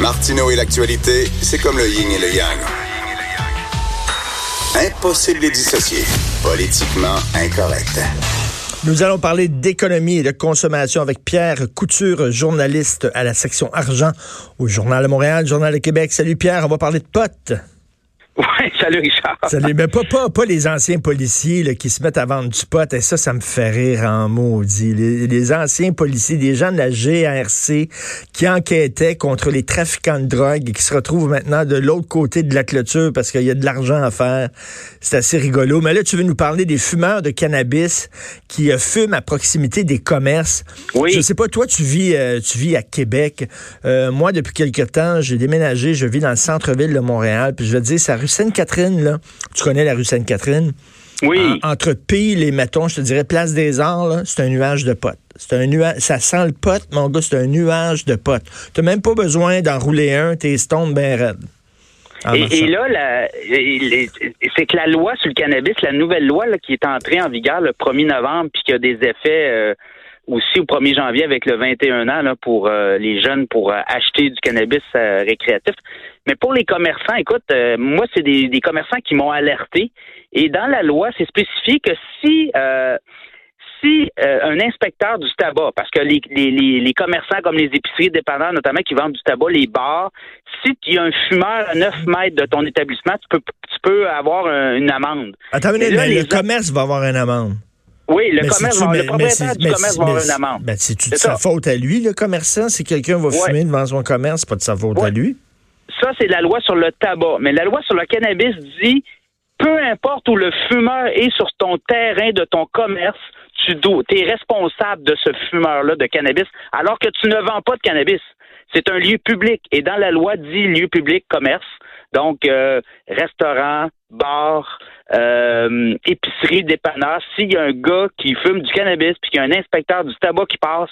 Martineau et l'actualité, c'est comme le yin et le yang. Impossible de les dissocier. Politiquement incorrect. Nous allons parler d'économie et de consommation avec Pierre Couture, journaliste à la section argent au Journal de Montréal, Journal de Québec. Salut Pierre, on va parler de potes. Oui, salut Richard. Salut, mais pas, pas, pas les anciens policiers là, qui se mettent à vendre du pot. Et ça, ça me fait rire en maudit. Les, les anciens policiers, des gens de la GRC qui enquêtaient contre les trafiquants de drogue et qui se retrouvent maintenant de l'autre côté de la clôture parce qu'il y a de l'argent à faire. C'est assez rigolo. Mais là, tu veux nous parler des fumeurs de cannabis qui euh, fument à proximité des commerces. Oui. Je sais pas, toi, tu vis, euh, tu vis à Québec. Euh, moi, depuis quelque temps, j'ai déménagé. Je vis dans le centre-ville de Montréal. Puis je vais te dire, ça rue Sainte-Catherine, là. Tu connais la rue Sainte-Catherine? Oui. En- entre Pile et, mettons, je te dirais, Place des Arts, c'est un nuage de potes. C'est un nuage, ça sent le pot, mon gars, c'est un nuage de potes. T'as même pas besoin d'enrouler un, t'es stone bien raide. Et, là, la- c'est que la loi sur le cannabis, la nouvelle loi là, qui est entrée en vigueur le 1er novembre, puis qui a des effets euh, aussi au 1er janvier avec le 21 ans là, pour euh, les jeunes pour euh, acheter du cannabis euh, récréatif. Mais pour les commerçants, écoute, euh, moi, c'est des, des commerçants qui m'ont alerté. Et dans la loi, c'est spécifié que si euh, si euh, un inspecteur du tabac, parce que les, les, les, les commerçants comme les épiceries dépendants, notamment qui vendent du tabac, les bars, si il y a un fumeur à 9 mètres de ton établissement, tu peux tu peux avoir un- une amende. Attends une Mais minute, là, mais les le commerce va avoir une amende. Oui, le Mais commerce, va, mais- le mais propriétaire du mais commerce c'est- va avoir mais une amende. Ben, c'est-tu de sa faute à lui, le commerçant? Si quelqu'un va Ouais. fumer devant son commerce, c'est pas de sa faute à lui. Ça, c'est la loi sur le tabac. Mais la loi sur le cannabis dit peu importe où le fumeur est sur ton terrain de ton commerce, tu es responsable de ce fumeur-là de cannabis, alors que tu ne vends pas de cannabis. C'est un lieu public. Et dans la loi dit lieu public, commerce. Donc, euh, restaurant, bar, euh, épicerie, dépanneur. S'il y a un gars qui fume du cannabis puis qu'il y a un inspecteur du tabac qui passe,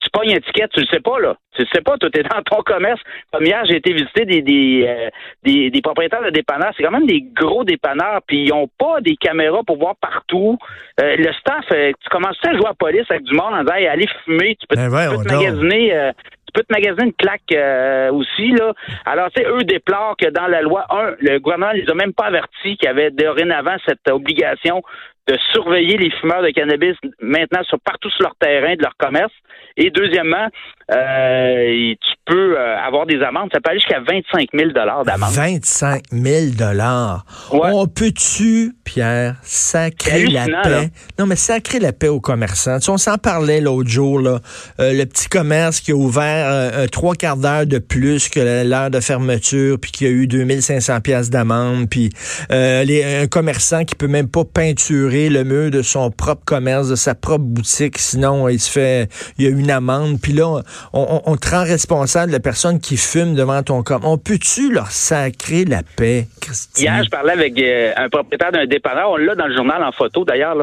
tu pognes une étiquette, tu le sais pas, là. Tu le sais pas, toi, t'es dans ton commerce. Comme hier, j'ai été visiter des, des, euh, des, des propriétaires de dépanneurs. C'est quand même des gros dépanneurs, puis ils ont pas des caméras pour voir partout. Euh, le staff, euh, tu commences à jouer à la police avec du monde en disant, allez fumer, tu peux, Ben tu voyons peux te magasiner... peux te une claque euh, aussi, là. Alors, tu sais, eux déplorent que dans la loi, un, le gouvernement les a même pas avertis qu'il y avait dorénavant cette obligation de surveiller les fumeurs de cannabis maintenant sur partout sur leur terrain de leur commerce. Et deuxièmement, euh, tu peux euh, avoir des amendes. Ça peut aller jusqu'à 25 000 d'amende. 25 000 dollars. Ouais. On peut-tu, Pierre, sacrer la paix? là. Non, mais sacrer la paix aux commerçants. Tu sais, on s'en parlait l'autre jour, là. Euh, le petit commerce qui a ouvert euh, trois quarts d'heure de plus que l'heure de fermeture, puis qui a eu 2500 pièces d'amende, puis euh, les, un commerçant qui peut même pas peinturer le mur de son propre commerce, de sa propre boutique, sinon il se fait, il y a une amende. Puis là, on, on, te rend responsable de la personne qui fume devant ton commerce. On peut-tu leur sacrer la paix, Christine? Hier, je parlais avec euh, un propriétaire d'un dépanneur. On l'a dans le journal en photo, d'ailleurs.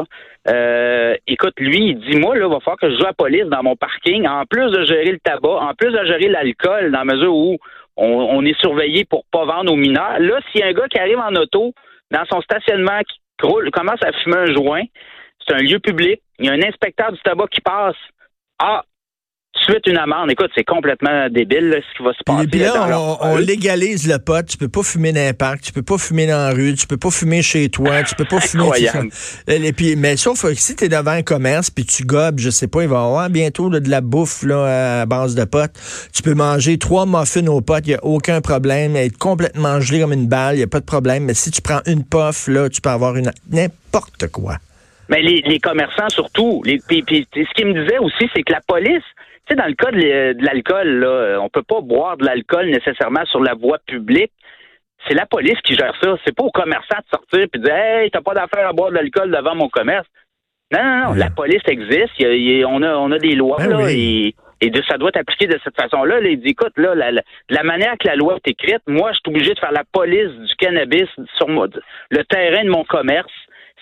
Euh, écoute, lui, il dit, moi, là, il va falloir que je joue à la police dans mon parking, en plus de gérer le tabac, en plus de gérer l'alcool, dans la mesure où on, est surveillé pour pas vendre aux mineurs. Là, s'il y a un gars qui arrive en auto, dans son stationnement, qui commence à fumer un joint, c'est un lieu public, il y a un inspecteur du tabac qui passe. Ah, suite une amende. Écoute, c'est complètement débile là, ce qui va se passer. Puis, là, on, on légalise le pot. Tu peux pas fumer dans un parc, tu peux pas fumer dans la rue, tu peux pas fumer chez toi, tu peux pas fumer. Incroyable. Et puis, mais sauf que si tu es devant un commerce puis tu gobes, je sais pas, il va y avoir bientôt là, de la bouffe là, à base de potes. Tu peux manger trois muffins aux potes, il y a aucun problème. Être complètement gelé comme une balle, il y a pas de problème. Mais si tu prends une puff, là, tu peux avoir une n'importe quoi. Mais les, les commerçants surtout. Les, puis, puis, ce qu'il me disait aussi, c'est que la police, tu sais, dans le cas de, l'alcool, là, on peut pas boire de l'alcool nécessairement sur la voie publique. C'est la police qui gère ça. C'est pas aux commerçants de sortir et de dire Hey, t'as pas d'affaire à boire de l'alcool devant mon commerce. Non, non, non. La police existe. Il y a- il y a- on, a, on a des lois, Ben là, oui. et, Et de, ça doit t'appliquer de cette façon-là. Là, il dit, écoute, là, la, la, manière que la loi est écrite, moi, je suis obligé de faire la police du cannabis sur le terrain de mon commerce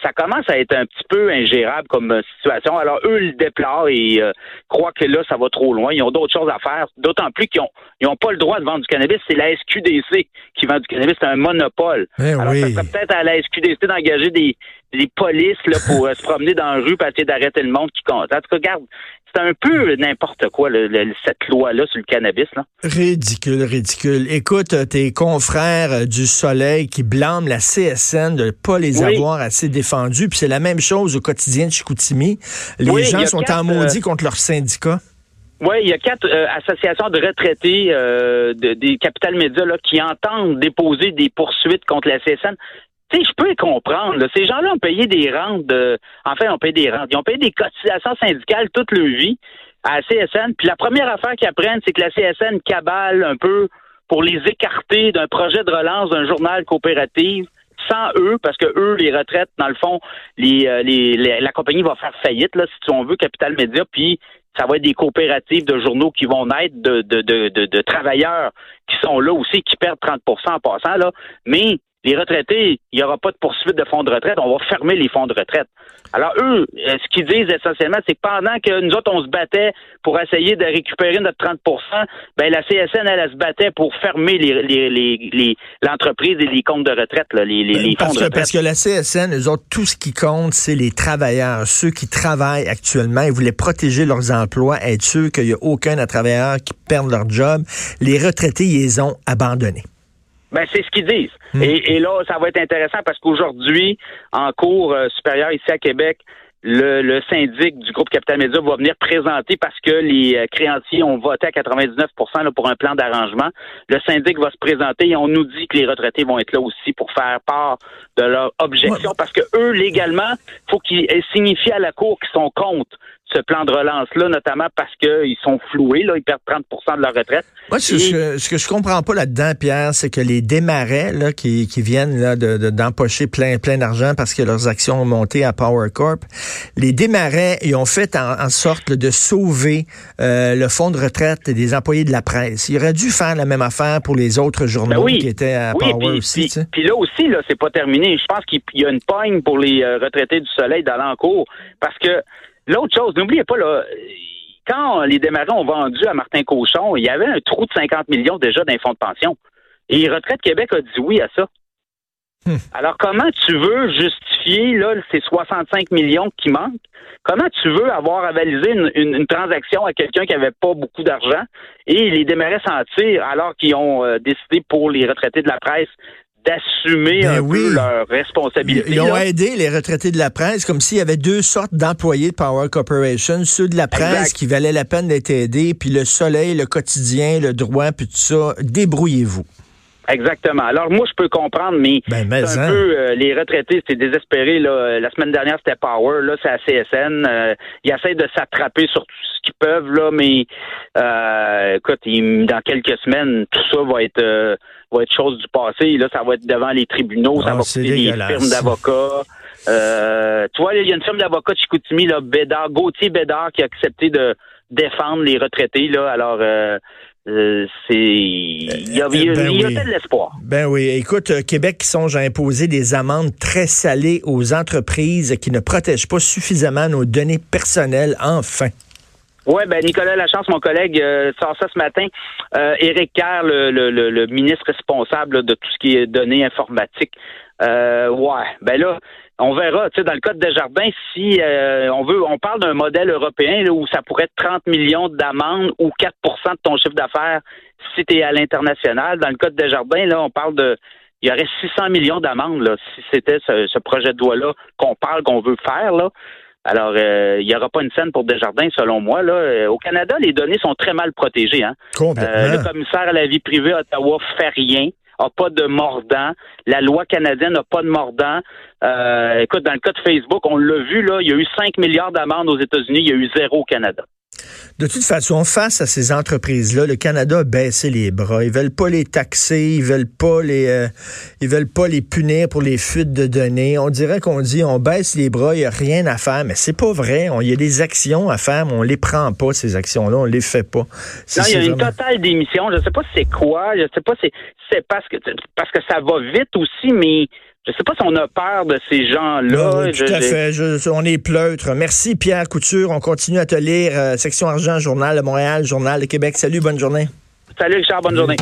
ça commence à être un petit peu ingérable comme euh, situation. Alors, eux le déplorent et euh, croient que là, ça va trop loin. Ils ont d'autres choses à faire, d'autant plus qu'ils n'ont pas le droit de vendre du cannabis. C'est la SQDC qui vend du cannabis. C'est un monopole. Eh Alors, ça serait peut-être à la SQDC d'engager des, des polices là, pour euh, se promener dans la rue pour essayer d'arrêter le monde qui compte. En tout cas, regarde, c'est un peu n'importe quoi, cette loi-là sur le cannabis. Là. Ridicule, ridicule. Écoute, tes confrères du Soleil qui blâment la CSN de ne pas les avoir assez défendus, puis c'est la même chose au quotidien de Chicoutimi. Les gens sont en maudit euh, contre leur syndicat. Oui, il y a quatre euh, associations de retraités euh, des Capital Médias là, qui entendent déposer des poursuites contre la CSN je peux les comprendre. Ces gens-là ont payé des rentes de. Enfin, ont payé des rentes. Ils ont payé des cotisations syndicales toute leur vie à la CSN. Puis la première affaire qu'ils apprennent, c'est que la CSN cabale un peu pour les écarter d'un projet de relance d'un journal coopératif sans eux, parce que eux, les retraites, dans le fond, euh, la compagnie va faire faillite, si on veut, Capital Média, puis ça va être des coopératives de journaux qui vont naître de travailleurs qui sont là aussi, qui perdent 30% en passant, là. Mais les retraités, il n'y aura pas de poursuite de fonds de retraite, on va fermer les fonds de retraite. Alors, eux, euh, ce qu'ils disent essentiellement, c'est que pendant que nous autres, on se battait pour essayer de récupérer notre 30% ben la CSN, elle, elle, se battait pour fermer les, l'entreprise et les comptes de retraite, les, les, fonds de retraite. Parce que la CSN, eux autres, tout ce qui compte, c'est les travailleurs, ceux qui travaillent actuellement. Ils voulaient protéger leurs emplois, être sûrs qu'il n'y a aucun travailleur qui perde leur job. Les retraités, ils les ont abandonnés. Ben, c'est ce qu'ils disent. Hmm. Et, là, ça va être intéressant parce qu'aujourd'hui, en cours euh, supérieur ici à Québec, le, syndic du groupe Capital Média va venir présenter parce que les euh, créanciers ont voté à 99% pour un plan d'arrangement. Le syndic va se présenter et on nous dit que les retraités vont être là aussi pour faire part de leur objection parce que eux, légalement, faut qu'ils signifient à la Cour qu'ils sont contre ce plan de relance-là, notamment parce qu'ils sont floués, là, ils perdent 30% de leur retraite. Moi, ce, que, ce que je comprends pas là-dedans, Pierre, c'est que les démarrais là, qui, qui viennent là, d'empocher plein, plein d'argent parce que leurs actions ont monté à Power Corp, les démarrais, ils ont fait en, sorte de sauver euh, le fonds de retraite des employés de la presse. Ils auraient dû faire la même affaire pour les autres journaux ben qui étaient à Power aussi. Puis, là aussi, là, c'est pas terminé. Je pense qu'il y a une pogne pour les euh, retraités du Soleil d'aller en cours parce que L'autre chose, n'oubliez pas, là, quand les démarrants ont vendu à Martin Cochon, il y avait un trou de 50 millions déjà d'un fonds de pension. Et Retraite Québec a dit oui à ça. Hmm. Alors, comment tu veux justifier là, ces 65 millions qui manquent? Comment tu veux avoir avalisé une, transaction à quelqu'un qui n'avait pas beaucoup d'argent? Et les démarrais sentir alors qu'ils ont euh, décidé pour les retraités de la presse d'assumer ben un peu leurs responsabilités. Ils ont aidé les retraités de la presse comme s'il y avait deux sortes d'employés de Power Corporation, ceux de la presse qui valaient la peine d'être aidés, puis le soleil, le quotidien, le droit, puis tout ça. Débrouillez-vous. Exactement. Alors moi, je peux comprendre, mais, ben, un hein. peu euh, les retraités, c'est désespéré. Là. La semaine dernière, c'était Power, là, c'est la CSN. Euh, ils essayent de s'attraper sur tout ce qu'ils peuvent, là, mais euh, écoute, dans quelques semaines, tout ça va être euh, va être chose du passé. Là, ça va être devant les tribunaux, ça ah, va coûter des firmes d'avocats. Euh, tu vois, il y a une firme d'avocats de Chicoutimi, là, Bédard, Gauthier Bédard, qui a accepté de défendre les retraités. Là, alors, euh, c'est il y a, il y a, ben de l'espoir. Ben oui, écoute, euh, Québec songe à imposer des amendes très salées aux entreprises qui ne protègent pas suffisamment nos données personnelles. Enfin. Oui, ben Nicolas Lachance, mon collègue, euh, sort ça ce matin. Euh, Éric Kerr, le, le, le, ministre responsable de tout ce qui est données informatiques. Euh, ouais, ben là, on verra. Tu sais, dans le cas de Desjardins, si euh, on veut, on parle d'un modèle européen là, où ça pourrait être 30 millions d'amendes ou 4% de ton chiffre d'affaires si tu es à l'international. Dans le cas de Desjardins, là, on parle de il y aurait 600 millions d'amendes là, si c'était ce, ce projet de loi-là qu'on parle qu'on veut faire. Là. Alors, euh, il n'y aura pas une scène pour Desjardins, selon moi. Là. Euh, au Canada, les données sont très mal protégées. Hein? Euh, le commissaire à la vie privée à Ottawa fait rien a pas de mordant. La loi canadienne n'a pas de mordant. écoute, dans le cas de Facebook, on l'a vu, là, il y a eu 5 milliards d'amendes aux États-Unis, il y a eu zéro au Canada. De toute façon, face à ces entreprises-là, le Canada a baissé les bras. Ils veulent pas les taxer, ils veulent pas les, euh, ils veulent pas les punir pour les fuites de données. On dirait qu'on dit on baisse les bras, il y a rien à faire, mais c'est pas vrai. Il y a des actions à faire, mais on les prend pas ces actions-là, on les fait pas. Non, il y a une totale démission. Je sais pas c'est quoi. Je sais pas si c'est parce que parce que ça va vite aussi, mais je ne sais pas si on a peur de ces gens-là. tout à fait. on est pleutre. Merci, Pierre Couture. On continue à te lire. Euh, section Argent, Journal de Montréal, Journal de Québec. Salut, bonne journée. Salut, Richard, bonne journée.